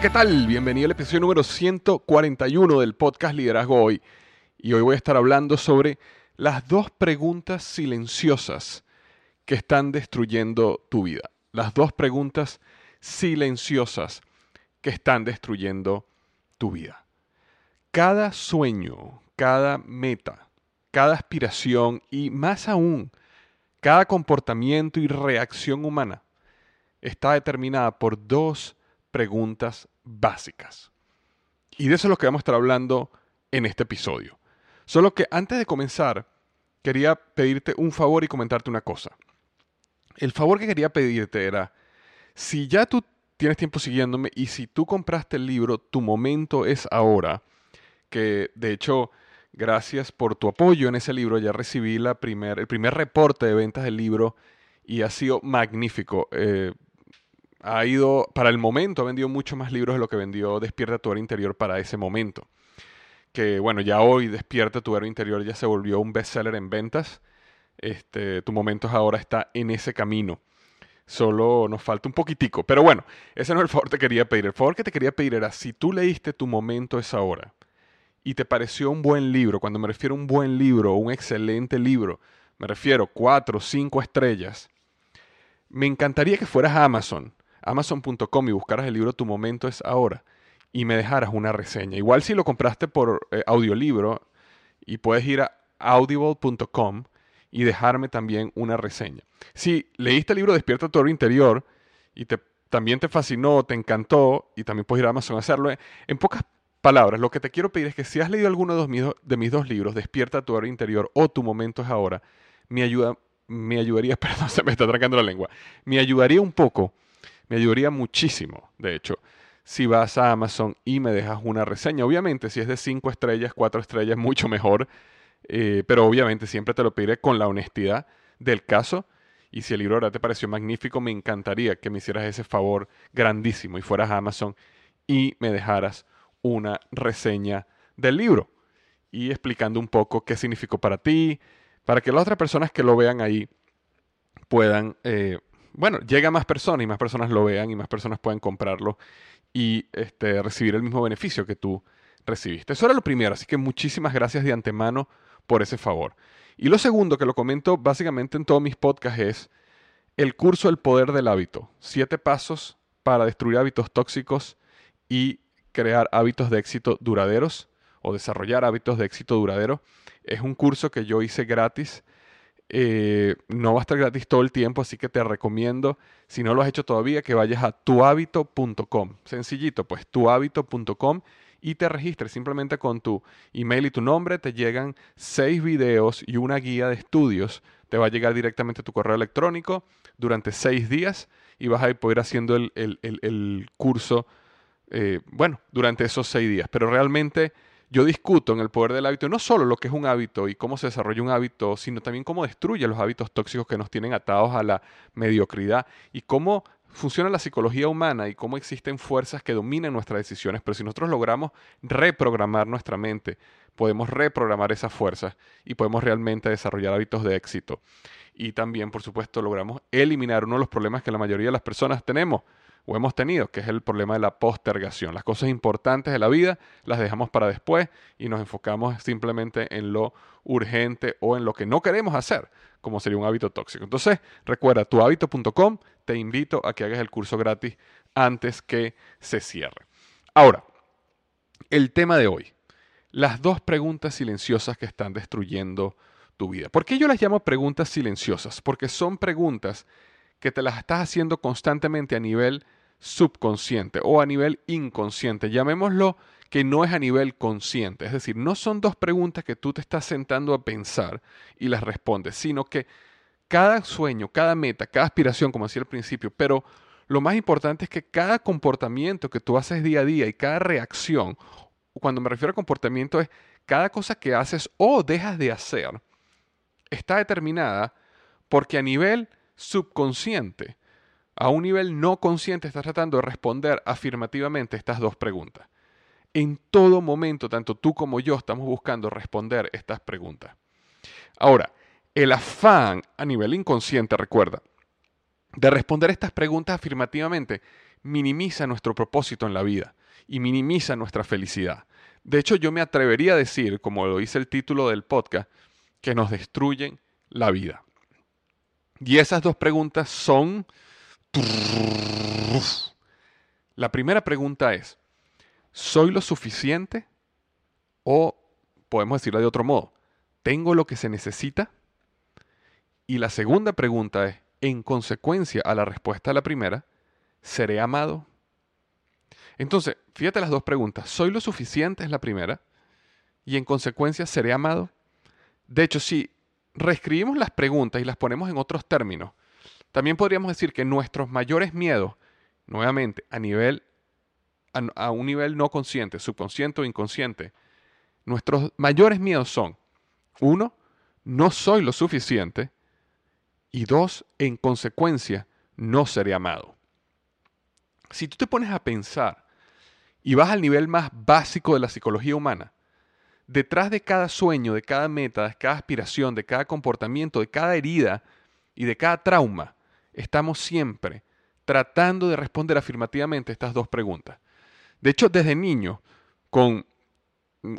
¿Qué tal? Bienvenido al episodio número 141 del podcast Liderazgo Hoy. Y hoy voy a estar hablando sobre las dos preguntas silenciosas que están destruyendo tu vida. Las dos preguntas silenciosas que están destruyendo tu vida. Cada sueño, cada meta, cada aspiración y más aún, cada comportamiento y reacción humana está determinada por dos preguntas básicas. Y de eso es lo que vamos a estar hablando en este episodio. Solo que antes de comenzar, quería pedirte un favor y comentarte una cosa. El favor que quería pedirte era, si ya tú tienes tiempo siguiéndome y si tú compraste el libro Tu momento es ahora, que de hecho, gracias por tu apoyo en ese libro, ya recibí la primer, el primer reporte de ventas del libro y ha sido magnífico. Eh, ha ido, para el momento, ha vendido mucho más libros de lo que vendió Despierta tu héroe interior para ese momento. Que bueno, ya hoy Despierta tu héroe interior ya se volvió un bestseller en ventas. Este, tu momento ahora está en ese camino. Solo nos falta un poquitico. Pero bueno, ese no es el favor que te quería pedir. El favor que te quería pedir era, si tú leíste Tu momento es ahora y te pareció un buen libro, cuando me refiero a un buen libro, un excelente libro, me refiero cuatro, cinco estrellas, me encantaría que fueras a Amazon amazon.com y buscaras el libro Tu momento es ahora y me dejaras una reseña. Igual si lo compraste por eh, audiolibro y puedes ir a audible.com y dejarme también una reseña. Si leíste el libro Despierta tu interior y te, también te fascinó, te encantó y también puedes ir a Amazon a hacerlo, en pocas palabras, lo que te quiero pedir es que si has leído alguno de, mis, de mis dos libros, Despierta tu interior o Tu momento es ahora, me, ayuda, me ayudaría, perdón, se me está atracando la lengua, me ayudaría un poco me ayudaría muchísimo, de hecho, si vas a Amazon y me dejas una reseña. Obviamente, si es de 5 estrellas, 4 estrellas, mucho mejor. Eh, pero obviamente siempre te lo pediré con la honestidad del caso. Y si el libro ahora te pareció magnífico, me encantaría que me hicieras ese favor grandísimo y fueras a Amazon y me dejaras una reseña del libro y explicando un poco qué significó para ti, para que las otras personas que lo vean ahí puedan eh, bueno, llega a más personas y más personas lo vean y más personas pueden comprarlo y este, recibir el mismo beneficio que tú recibiste. Eso era lo primero, así que muchísimas gracias de antemano por ese favor. Y lo segundo, que lo comento básicamente en todos mis podcasts, es el curso El Poder del Hábito. Siete pasos para destruir hábitos tóxicos y crear hábitos de éxito duraderos o desarrollar hábitos de éxito duradero. Es un curso que yo hice gratis. Eh, no va a estar gratis todo el tiempo, así que te recomiendo, si no lo has hecho todavía, que vayas a tuhabito.com. Sencillito, pues tuhabito.com y te registres simplemente con tu email y tu nombre. Te llegan seis videos y una guía de estudios. Te va a llegar directamente a tu correo electrónico durante seis días y vas a poder haciendo el, curso, eh, bueno, durante esos seis días. Pero realmente yo discuto en el poder del hábito no solo lo que es un hábito y cómo se desarrolla un hábito, sino también cómo destruye los hábitos tóxicos que nos tienen atados a la mediocridad y cómo funciona la psicología humana y cómo existen fuerzas que dominan nuestras decisiones, pero si nosotros logramos reprogramar nuestra mente, podemos reprogramar esas fuerzas y podemos realmente desarrollar hábitos de éxito. Y también, por supuesto, logramos eliminar uno de los problemas que la mayoría de las personas tenemos o hemos tenido, que es el problema de la postergación. Las cosas importantes de la vida las dejamos para después y nos enfocamos simplemente en lo urgente o en lo que no queremos hacer, como sería un hábito tóxico. Entonces, recuerda, tuhabito.com, te invito a que hagas el curso gratis antes que se cierre. Ahora, el tema de hoy, las dos preguntas silenciosas que están destruyendo tu vida. ¿Por qué yo las llamo preguntas silenciosas? Porque son preguntas que te las estás haciendo constantemente a nivel subconsciente o a nivel inconsciente. Llamémoslo que no es a nivel consciente. Es decir, no son dos preguntas que tú te estás sentando a pensar y las respondes, sino que cada sueño, cada meta, cada aspiración, como decía al principio, pero lo más importante es que cada comportamiento que tú haces día a día y cada reacción, cuando me refiero a comportamiento es cada cosa que haces o dejas de hacer, está determinada porque a nivel subconsciente a un nivel no consciente estás tratando de responder afirmativamente estas dos preguntas. En todo momento, tanto tú como yo estamos buscando responder estas preguntas. Ahora, el afán a nivel inconsciente, recuerda, de responder estas preguntas afirmativamente minimiza nuestro propósito en la vida y minimiza nuestra felicidad. De hecho, yo me atrevería a decir, como lo dice el título del podcast, que nos destruyen la vida. Y esas dos preguntas son la primera pregunta es, ¿soy lo suficiente? O podemos decirlo de otro modo, ¿tengo lo que se necesita? Y la segunda pregunta es, en consecuencia a la respuesta a la primera, ¿seré amado? Entonces, fíjate las dos preguntas. ¿Soy lo suficiente? Es la primera. Y en consecuencia, ¿seré amado? De hecho, si reescribimos las preguntas y las ponemos en otros términos, también podríamos decir que nuestros mayores miedos, nuevamente, a nivel a, un nivel no consciente, subconsciente o inconsciente, nuestros mayores miedos son, uno, no soy lo suficiente, y dos, en consecuencia, no seré amado. Si tú te pones a pensar y vas al nivel más básico de la psicología humana, detrás de cada sueño, de cada meta, de cada aspiración, de cada comportamiento, de cada herida y de cada trauma, estamos siempre tratando de responder afirmativamente estas dos preguntas. De hecho, desde niño, con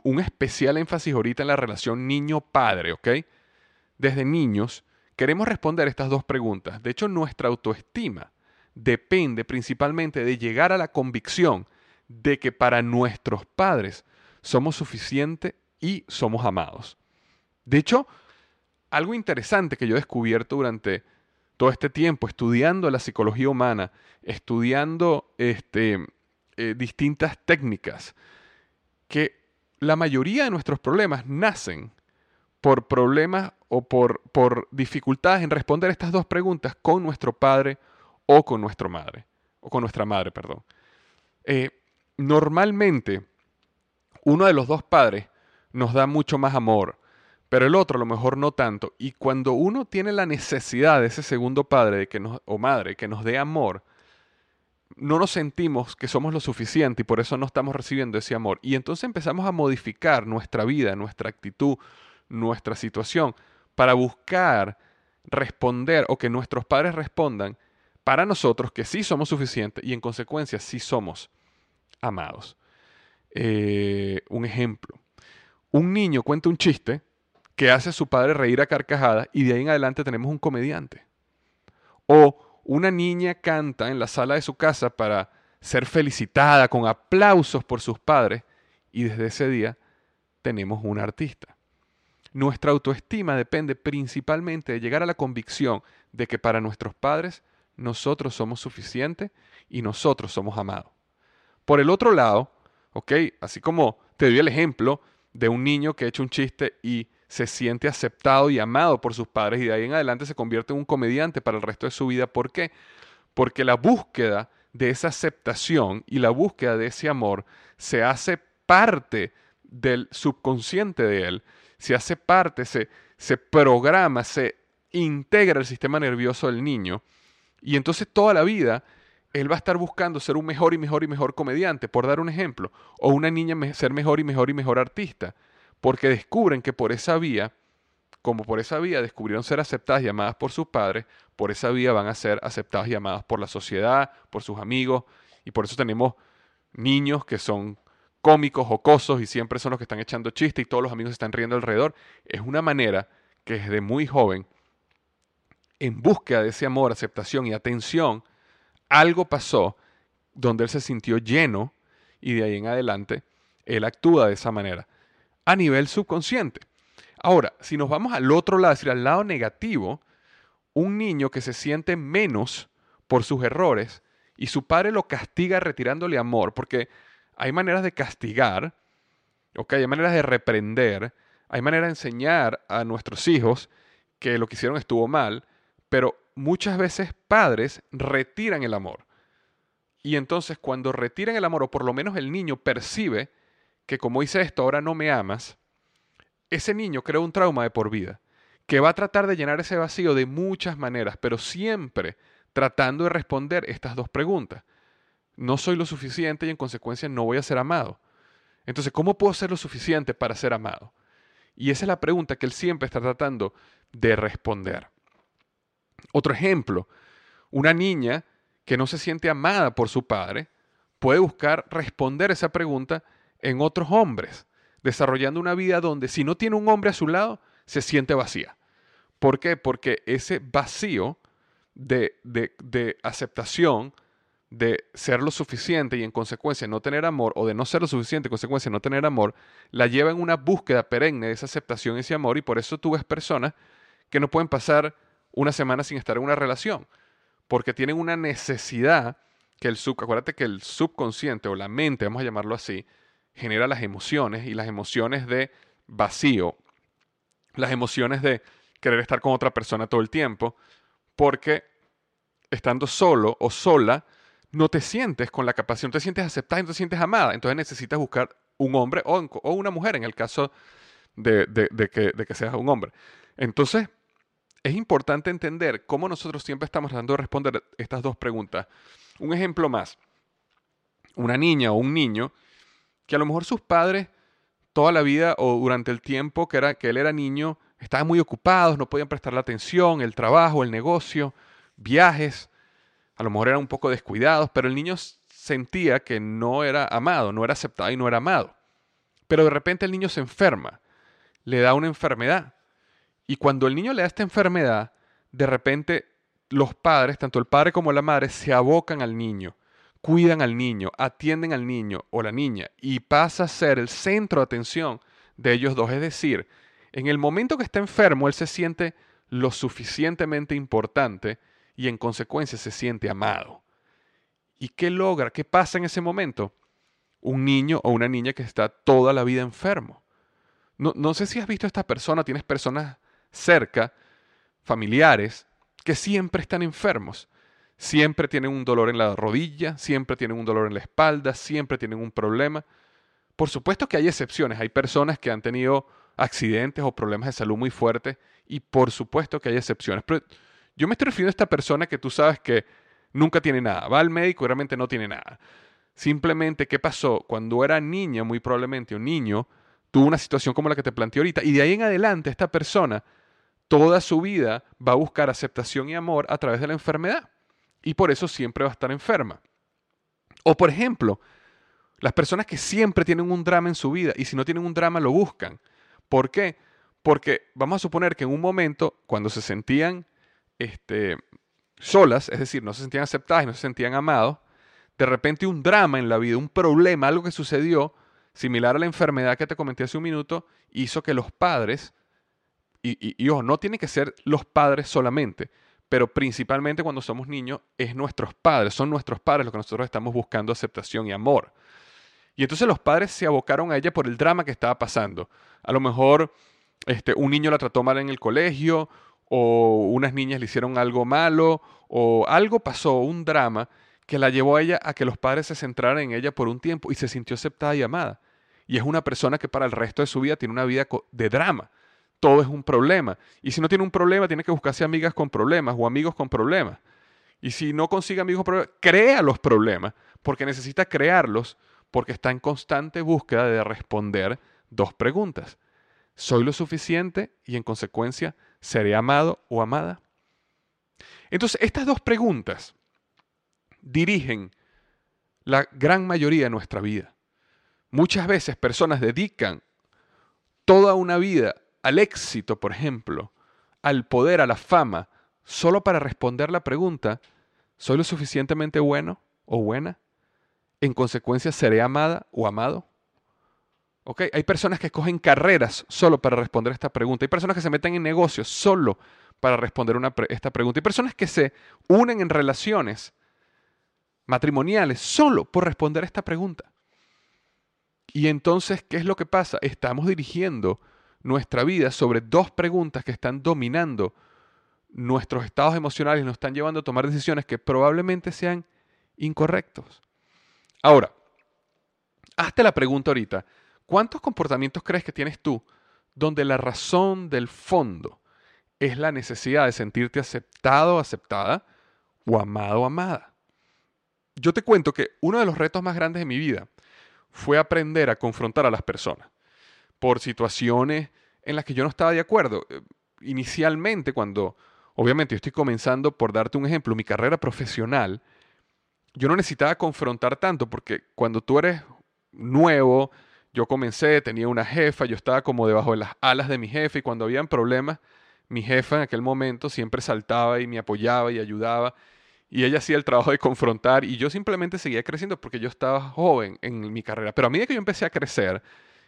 un especial énfasis ahorita en la relación niño-padre, ¿ok? Desde niños queremos responder estas dos preguntas. De hecho, nuestra autoestima depende principalmente de llegar a la convicción de que para nuestros padres somos suficientes y somos amados. De hecho, algo interesante que yo he descubierto durante todo este tiempo estudiando la psicología humana, estudiando este, eh, distintas técnicas, que la mayoría de nuestros problemas nacen por problemas o por, dificultades en responder estas dos preguntas con nuestro padre o con nuestra madre, o con nuestra madre, perdón. Eh, normalmente, uno de los dos padres nos da mucho más amor, pero el otro a lo mejor no tanto. Y cuando uno tiene la necesidad de ese segundo padre de que o madre que nos dé amor, no nos sentimos que somos lo suficiente y por eso no estamos recibiendo ese amor. Y entonces empezamos a modificar nuestra vida, nuestra actitud, nuestra situación para buscar responder o que nuestros padres respondan para nosotros que sí somos suficientes y en consecuencia sí somos amados. Eh, un ejemplo. Un niño cuenta un chiste que hace a su padre reír a carcajadas y de ahí en adelante tenemos un comediante. O una niña canta en la sala de su casa para ser felicitada con aplausos por sus padres y desde ese día tenemos un artista. Nuestra autoestima depende principalmente de llegar a la convicción de que para nuestros padres nosotros somos suficientes y nosotros somos amados. Por el otro lado, ¿ok? Así como te doy el ejemplo de un niño que ha hecho un chiste y se siente aceptado y amado por sus padres y de ahí en adelante se convierte en un comediante para el resto de su vida. ¿Por qué? Porque la búsqueda de esa aceptación y la búsqueda de ese amor se hace parte del subconsciente de él, se hace parte, se, se programa, se integra el sistema nervioso del niño y entonces toda la vida él va a estar buscando ser un mejor y mejor y mejor comediante, por dar un ejemplo, o una niña ser mejor y mejor y mejor artista, porque descubren que por esa vía, como por esa vía descubrieron ser aceptadas y amadas por sus padres, por esa vía van a ser aceptadas y amadas por la sociedad, por sus amigos, y por eso tenemos niños que son cómicos, jocosos y siempre son los que están echando chistes y todos los amigos están riendo alrededor. Es una manera que desde muy joven, en búsqueda de ese amor, aceptación y atención, algo pasó donde él se sintió lleno y de ahí en adelante él actúa de esa manera a nivel subconsciente. Ahora, si nos vamos al otro lado, es decir, al lado negativo, un niño que se siente menos por sus errores y su padre lo castiga retirándole amor, porque hay maneras de castigar, hay maneras de reprender, hay maneras de enseñar a nuestros hijos que lo que hicieron estuvo mal, pero muchas veces padres retiran el amor. Y entonces cuando retiran el amor, o por lo menos el niño percibe que como hice esto ahora no me amas, ese niño crea un trauma de por vida, que va a tratar de llenar ese vacío de muchas maneras, pero siempre tratando de responder estas dos preguntas. No soy lo suficiente y en consecuencia no voy a ser amado. Entonces, ¿cómo puedo ser lo suficiente para ser amado? Y esa es la pregunta que él siempre está tratando de responder. Otro ejemplo, una niña que no se siente amada por su padre puede buscar responder esa pregunta en otros hombres, desarrollando una vida donde si no tiene un hombre a su lado, se siente vacía. ¿Por qué? Porque ese vacío de, de, aceptación, de ser lo suficiente y en consecuencia no tener amor, o de no ser lo suficiente y en consecuencia no tener amor, la lleva en una búsqueda perenne de esa aceptación y ese amor, y por eso tú ves personas que no pueden pasar una semana sin estar en una relación, porque tienen una necesidad que el sub, acuérdate que el subconsciente o la mente, vamos a llamarlo así, genera las emociones y las emociones de vacío, las emociones de querer estar con otra persona todo el tiempo, porque estando solo o sola, no te sientes con la capacidad, no te sientes aceptada, no te sientes amada, entonces necesitas buscar un hombre o, una mujer en el caso de, que, de que seas un hombre. Entonces, es importante entender cómo nosotros siempre estamos tratando de responder estas dos preguntas. Un ejemplo más. Una niña o un niño que a lo mejor sus padres toda la vida o durante el tiempo que, que él era niño estaban muy ocupados, no podían prestarle atención, el trabajo, el negocio, viajes, a lo mejor eran un poco descuidados, pero el niño sentía que no era amado, no era aceptado y no era amado. Pero de repente el niño se enferma, le da una enfermedad y cuando el niño le da esta enfermedad, de repente los padres, tanto el padre como la madre, se abocan al niño, cuidan al niño, atienden al niño o la niña y pasa a ser el centro de atención de ellos dos. Es decir, en el momento que está enfermo, él se siente lo suficientemente importante y en consecuencia se siente amado. ¿Y qué logra? ¿Qué pasa en ese momento? Un niño o una niña que está toda la vida enfermo. No, no sé si has visto a esta persona, tienes personas cerca, familiares, que siempre están enfermos. Siempre tienen un dolor en la rodilla, siempre tienen un dolor en la espalda, siempre tienen un problema. Por supuesto que hay excepciones, hay personas que han tenido accidentes o problemas de salud muy fuertes y por supuesto que hay excepciones. Pero yo me estoy refiriendo a esta persona que tú sabes que nunca tiene nada, va al médico y realmente no tiene nada. Simplemente, ¿qué pasó? Cuando era niña, muy probablemente un niño, tuvo una situación como la que te planteé ahorita y de ahí en adelante esta persona toda su vida va a buscar aceptación y amor a través de la enfermedad. Y por eso siempre va a estar enferma. O por ejemplo, las personas que siempre tienen un drama en su vida y si no tienen un drama lo buscan. ¿Por qué? Porque vamos a suponer que en un momento, cuando se sentían este, solas, es decir, no se sentían aceptadas y no se sentían amados, de repente un drama en la vida, un problema, algo que sucedió, similar a la enfermedad que te comenté hace un minuto, hizo que los padres, y, ojo, no tiene que ser los padres solamente, pero principalmente cuando somos niños, es nuestros padres, son nuestros padres los que nosotros estamos buscando aceptación y amor. Y entonces los padres se abocaron a ella por el drama que estaba pasando. A lo mejor este, un niño la trató mal en el colegio, o unas niñas le hicieron algo malo, o algo pasó, un drama, que la llevó a ella a que los padres se centraran en ella por un tiempo y se sintió aceptada y amada. Y es una persona que para el resto de su vida tiene una vida de drama todo es un problema. Y si no tiene un problema, tiene que buscarse amigas con problemas o amigos con problemas. Y si no consigue amigos con problemas, crea los problemas, porque necesita crearlos, porque está en constante búsqueda de responder dos preguntas. ¿Soy lo suficiente y en consecuencia seré amado o amada? Entonces, estas dos preguntas dirigen la gran mayoría de nuestra vida. Muchas veces personas dedican toda una vida al éxito, por ejemplo, al poder, a la fama, solo para responder la pregunta, ¿soy lo suficientemente bueno o buena? En consecuencia, ¿seré amada o amado? ¿Okay? Hay personas que escogen carreras solo para responder esta pregunta. Hay personas que se meten en negocios solo para responder esta pregunta. Hay personas que se unen en relaciones matrimoniales solo por responder esta pregunta. Y entonces, ¿qué es lo que pasa? Estamos dirigiendo nuestra vida sobre dos preguntas que están dominando nuestros estados emocionales nos están llevando a tomar decisiones que probablemente sean incorrectos. Ahora, hazte la pregunta ahorita, ¿cuántos comportamientos crees que tienes tú donde la razón del fondo es la necesidad de sentirte aceptado aceptada o amado amada? Yo te cuento que uno de los retos más grandes de mi vida fue aprender a confrontar a las personas por situaciones en las que yo no estaba de acuerdo. Eh, inicialmente, cuando, obviamente, yo estoy comenzando, por darte un ejemplo, mi carrera profesional, yo no necesitaba confrontar tanto, porque cuando tú eres nuevo, yo comencé, tenía una jefa, yo estaba como debajo de las alas de mi jefe, y cuando habían problemas, mi jefa en aquel momento siempre saltaba y me apoyaba y ayudaba, y ella hacía el trabajo de confrontar, y yo simplemente seguía creciendo porque yo estaba joven en mi carrera. Pero a medida que yo empecé a crecer,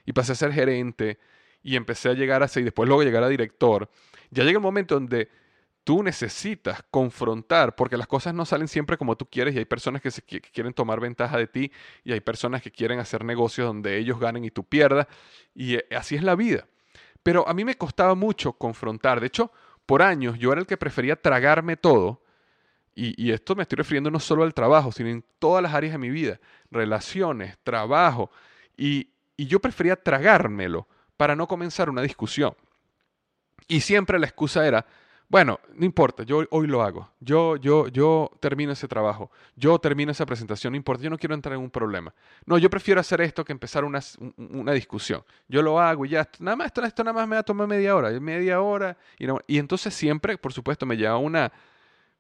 y pasé a ser gerente y empecé a llegar a ser y después luego llegar a director, ya llega el momento donde tú necesitas confrontar, porque las cosas no salen siempre como tú quieres y hay personas que, quieren tomar ventaja de ti y hay personas que quieren hacer negocios donde ellos ganen y tú pierdas y eh, así es la vida. Pero a mí me costaba mucho confrontar, de hecho, por años yo era el que prefería tragarme todo y, y esto me estoy refiriendo no solo al trabajo, sino en todas las áreas de mi vida, relaciones, trabajo y y yo prefería tragármelo para no comenzar una discusión. Y siempre la excusa era, bueno, no importa, yo hoy lo hago. Yo, yo, yo termino ese trabajo. Yo termino esa presentación, no importa, yo no quiero entrar en un problema. No, yo prefiero hacer esto que empezar una, una discusión. Yo lo hago y ya, nada más, esto, esto nada más me va a tomar media hora, media hora. Y, entonces siempre, por supuesto, me llevaba una,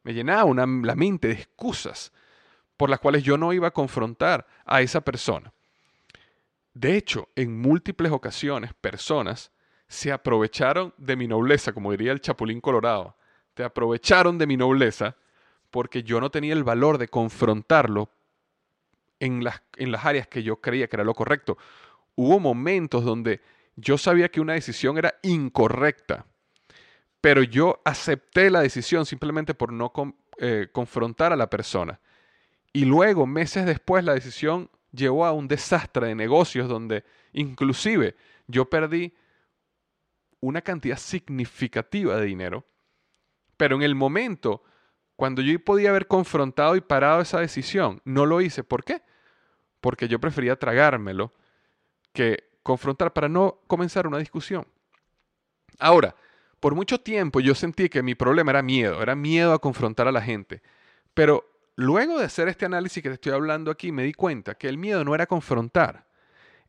me llenaba una, la mente de excusas por las cuales yo no iba a confrontar a esa persona. De hecho, en múltiples ocasiones personas se aprovecharon de mi nobleza, como diría el Chapulín Colorado. Te aprovecharon de mi nobleza porque yo no tenía el valor de confrontarlo en las, en las áreas que yo creía que era lo correcto. Hubo momentos donde yo sabía que una decisión era incorrecta, pero yo acepté la decisión simplemente por no eh, confrontar a la persona. Y luego, meses después, la decisión llevó a un desastre de negocios donde inclusive yo perdí una cantidad significativa de dinero, pero en el momento, cuando yo podía haber confrontado y parado esa decisión, no lo hice. ¿Por qué? Porque yo prefería tragármelo que confrontar para no comenzar una discusión. Ahora, por mucho tiempo yo sentí que mi problema era miedo, era miedo a confrontar a la gente, pero Luego de hacer este análisis que te estoy hablando aquí, me di cuenta que el miedo no era confrontar,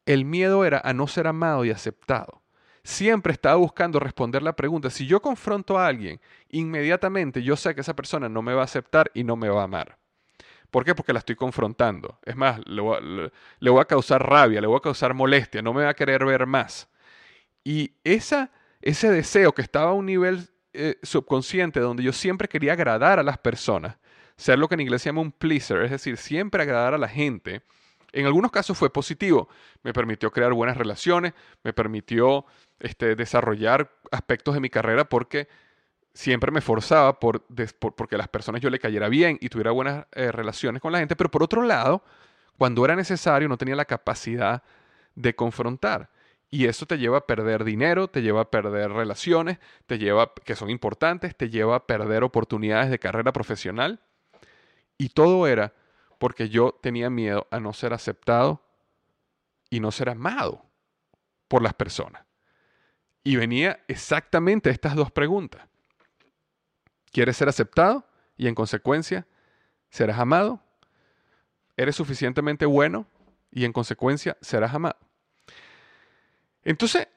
el miedo era a no ser amado y aceptado. Siempre estaba buscando responder la pregunta, si yo confronto a alguien, inmediatamente yo sé que esa persona no me va a aceptar y no me va a amar. ¿Por qué? Porque la estoy confrontando. Es más, le voy, a, causar rabia, le voy a causar molestia, no me va a querer ver más. Y esa, ese deseo que estaba a un nivel eh, subconsciente donde yo siempre quería agradar a las personas, ser lo que en inglés se llama un pleaser, es decir, siempre agradar a la gente, en algunos casos fue positivo. Me permitió crear buenas relaciones, me permitió este, desarrollar aspectos de mi carrera porque siempre me forzaba por, porque las personas yo le cayera bien y tuviera buenas eh, relaciones con la gente, pero por otro lado, cuando era necesario no tenía la capacidad de confrontar. Y eso te lleva a perder dinero, te lleva a perder relaciones, te lleva, que son importantes, te lleva a perder oportunidades de carrera profesional. Y todo era porque yo tenía miedo a no ser aceptado y no ser amado por las personas. Y venía exactamente estas dos preguntas. ¿Quieres ser aceptado? Y en consecuencia, ¿serás amado? ¿Eres suficientemente bueno? Y en consecuencia, serás amado. Entonces,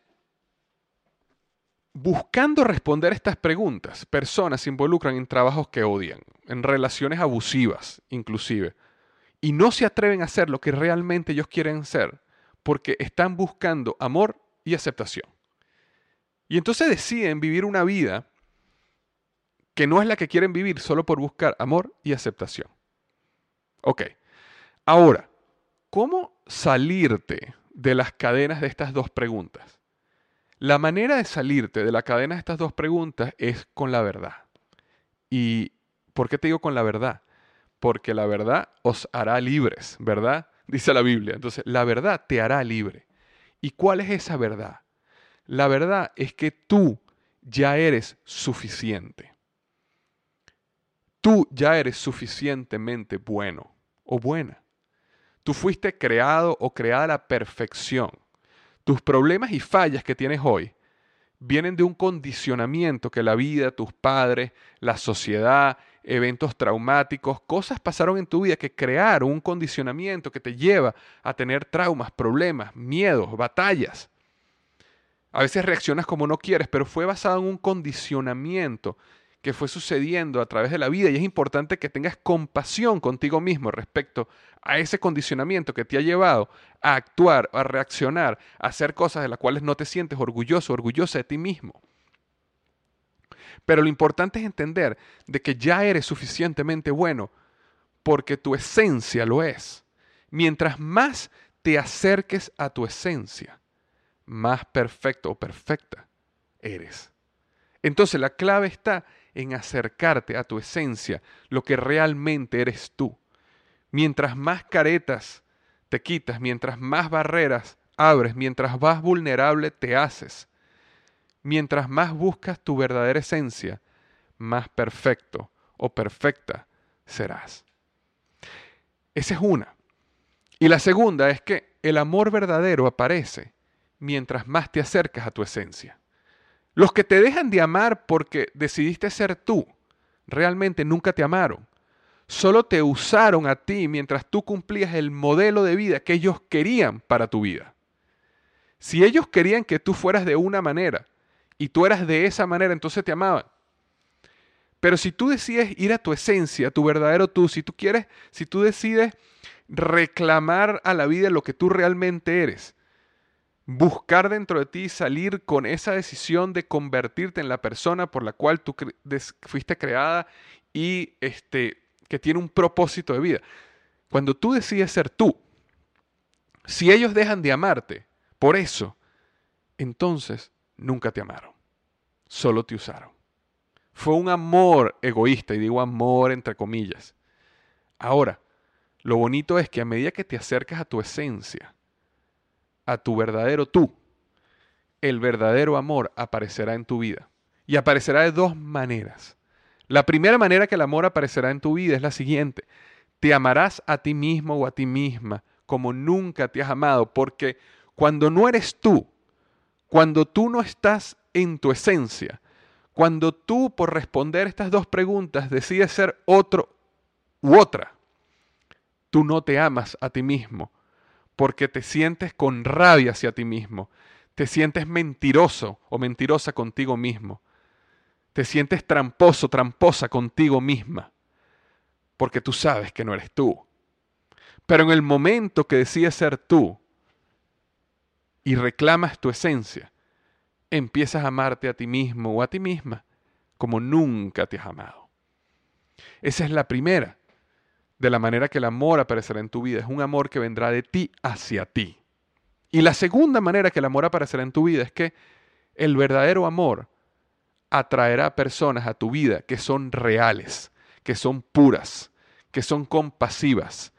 buscando responder estas preguntas, personas se involucran en trabajos que odian, en relaciones abusivas inclusive, y no se atreven a hacer lo que realmente ellos quieren ser, porque están buscando amor y aceptación. Y entonces deciden vivir una vida que no es la que quieren vivir solo por buscar amor y aceptación. Ok, ahora, ¿cómo salirte de las cadenas de estas dos preguntas? La manera de salirte de la cadena de estas dos preguntas es con la verdad. ¿Y por qué te digo con la verdad? Porque la verdad os hará libres, ¿verdad? Dice la Biblia. Entonces, la verdad te hará libre. ¿Y cuál es esa verdad? La verdad es que tú ya eres suficiente. Tú ya eres suficientemente bueno o buena. Tú fuiste creado o creada a la perfección. Tus problemas y fallas que tienes hoy vienen de un condicionamiento que la vida, tus padres, la sociedad, eventos traumáticos, cosas pasaron en tu vida que crearon un condicionamiento que te lleva a tener traumas, problemas, miedos, batallas. A veces reaccionas como no quieres, pero fue basado en un condicionamiento que fue sucediendo a través de la vida y es importante que tengas compasión contigo mismo respecto a ese condicionamiento que te ha llevado a actuar, a reaccionar, a hacer cosas de las cuales no te sientes orgulloso, orgullosa de ti mismo. Pero lo importante es entender de que ya eres suficientemente bueno porque tu esencia lo es. Mientras más te acerques a tu esencia, más perfecto o perfecta eres. Entonces la clave está en acercarte a tu esencia, lo que realmente eres tú. Mientras más caretas te quitas, mientras más barreras abres, mientras más vulnerable te haces, mientras más buscas tu verdadera esencia, más perfecto o perfecta serás. Esa es una. Y la segunda es que el amor verdadero aparece mientras más te acercas a tu esencia. Los que te dejan de amar porque decidiste ser tú, realmente nunca te amaron. Solo te usaron a ti mientras tú cumplías el modelo de vida que ellos querían para tu vida. Si ellos querían que tú fueras de una manera y tú eras de esa manera, entonces te amaban. Pero si tú decides ir a tu esencia, a tu verdadero tú, si tú quieres, si tú decides reclamar a la vida lo que tú realmente eres, buscar dentro de ti salir con esa decisión de convertirte en la persona por la cual tú fuiste creada y este, que tiene un propósito de vida. Cuando tú decides ser tú, si ellos dejan de amarte por eso, entonces nunca te amaron, solo te usaron. Fue un amor egoísta, y digo amor entre comillas. Ahora, lo bonito es que a medida que te acercas a tu esencia, a tu verdadero tú, el verdadero amor aparecerá en tu vida. Y aparecerá de dos maneras. La primera manera que el amor aparecerá en tu vida es la siguiente. Te amarás a ti mismo o a ti misma como nunca te has amado, porque cuando no eres tú, cuando tú no estás en tu esencia, cuando tú por responder estas dos preguntas decides ser otro u otra, tú no te amas a ti mismo porque te sientes con rabia hacia ti mismo, te sientes mentiroso o mentirosa contigo mismo, te sientes tramposo, tramposa contigo misma, porque tú sabes que no eres tú. Pero en el momento que decides ser tú y reclamas tu esencia, empiezas a amarte a ti mismo o a ti misma como nunca te has amado. Esa es la primera de la manera que el amor aparecerá en tu vida. Es un amor que vendrá de ti hacia ti. Y la segunda manera que el amor aparecerá en tu vida es que el verdadero amor atraerá personas a tu vida que son reales, que son puras, que son compasivas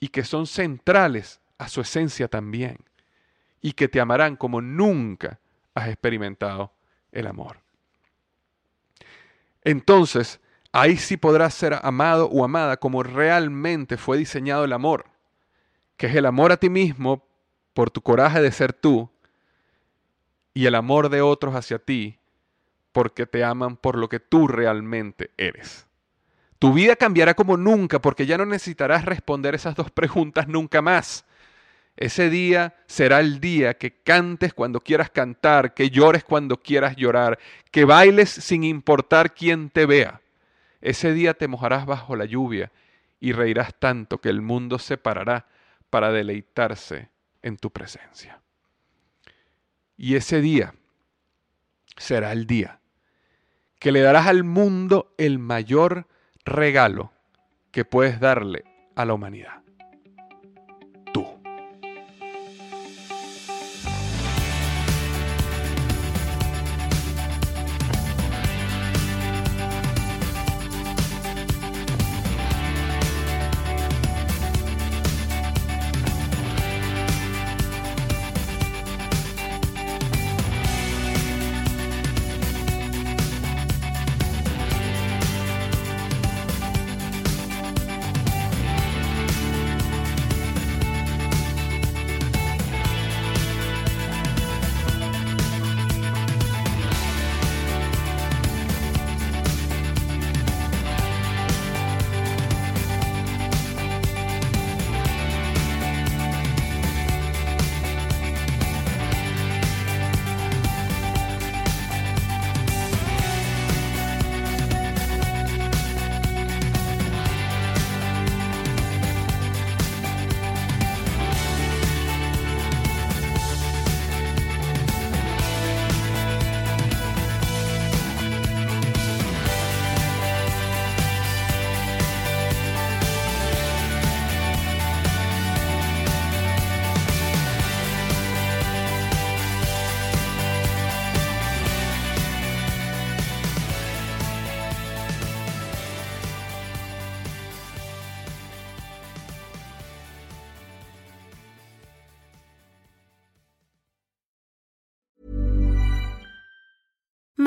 y que son centrales a su esencia también y que te amarán como nunca has experimentado el amor. Entonces, ahí sí podrás ser amado o amada como realmente fue diseñado el amor, que es el amor a ti mismo por tu coraje de ser tú y el amor de otros hacia ti porque te aman por lo que tú realmente eres. Tu vida cambiará como nunca porque ya no necesitarás responder esas dos preguntas nunca más. Ese día será el día que cantes cuando quieras cantar, que llores cuando quieras llorar, que bailes sin importar quién te vea. Ese día te mojarás bajo la lluvia y reirás tanto que el mundo se parará para deleitarse en tu presencia. Y ese día será el día que le darás al mundo el mayor regalo que puedes darle a la humanidad.